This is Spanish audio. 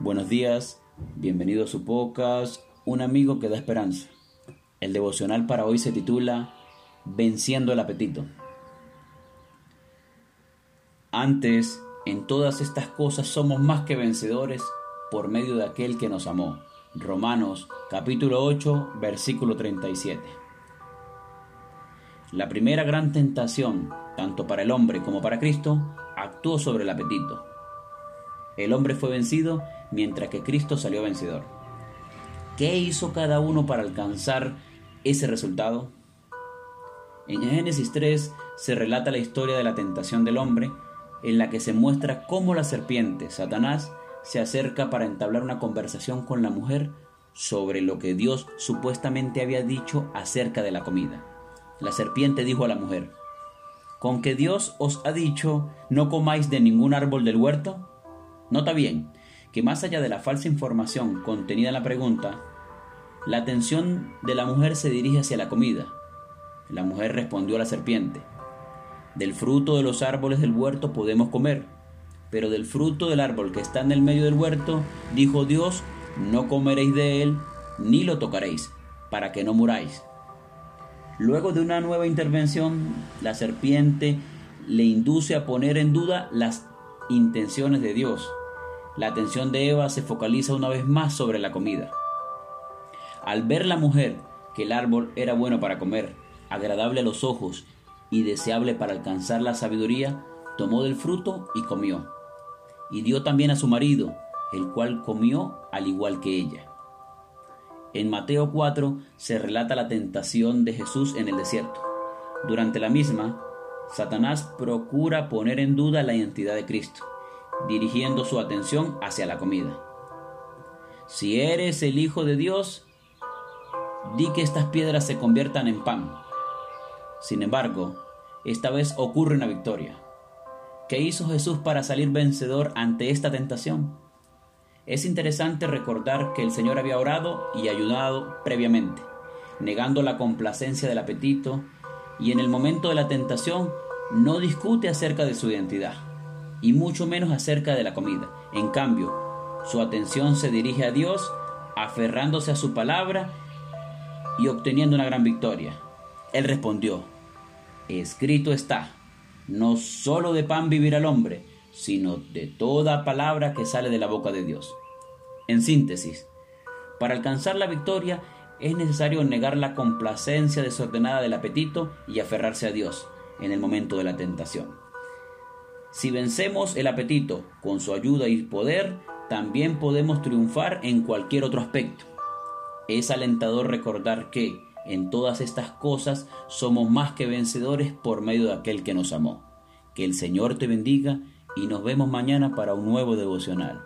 Buenos días, bienvenido a su podcast, un amigo que da esperanza. El devocional para hoy se titula Venciendo el apetito. Antes, en todas estas cosas somos más que vencedores por medio de aquel que nos amó. Romanos capítulo 8, versículo 37. La primera gran tentación, tanto para el hombre como para Cristo, actuó sobre el apetito. El hombre fue vencido mientras que Cristo salió vencedor. ¿Qué hizo cada uno para alcanzar ese resultado? En Génesis 3 se relata la historia de la tentación del hombre, en la que se muestra cómo la serpiente, Satanás, se acerca para entablar una conversación con la mujer sobre lo que Dios supuestamente había dicho acerca de la comida. La serpiente dijo a la mujer, ¿con que Dios os ha dicho no comáis de ningún árbol del huerto? Nota bien que más allá de la falsa información contenida en la pregunta, la atención de la mujer se dirige hacia la comida. La mujer respondió a la serpiente, del fruto de los árboles del huerto podemos comer, pero del fruto del árbol que está en el medio del huerto, dijo Dios, no comeréis de él, ni lo tocaréis, para que no muráis. Luego de una nueva intervención, la serpiente le induce a poner en duda las intenciones de Dios. La atención de Eva se focaliza una vez más sobre la comida. Al ver la mujer que el árbol era bueno para comer, agradable a los ojos y deseable para alcanzar la sabiduría, tomó del fruto y comió. Y dio también a su marido, el cual comió al igual que ella. En Mateo 4 se relata la tentación de Jesús en el desierto. Durante la misma, Satanás procura poner en duda la identidad de Cristo, dirigiendo su atención hacia la comida. Si eres el Hijo de Dios, di que estas piedras se conviertan en pan. Sin embargo, esta vez ocurre una victoria. ¿Qué hizo Jesús para salir vencedor ante esta tentación? Es interesante recordar que el Señor había orado y ayudado previamente, negando la complacencia del apetito y en el momento de la tentación no discute acerca de su identidad y mucho menos acerca de la comida. En cambio, su atención se dirige a Dios, aferrándose a su palabra y obteniendo una gran victoria. Él respondió, escrito está, no solo de pan vivirá el hombre, sino de toda palabra que sale de la boca de Dios. En síntesis, para alcanzar la victoria es necesario negar la complacencia desordenada del apetito y aferrarse a Dios en el momento de la tentación. Si vencemos el apetito con su ayuda y poder, también podemos triunfar en cualquier otro aspecto. Es alentador recordar que, en todas estas cosas, somos más que vencedores por medio de aquel que nos amó. Que el Señor te bendiga y nos vemos mañana para un nuevo devocional.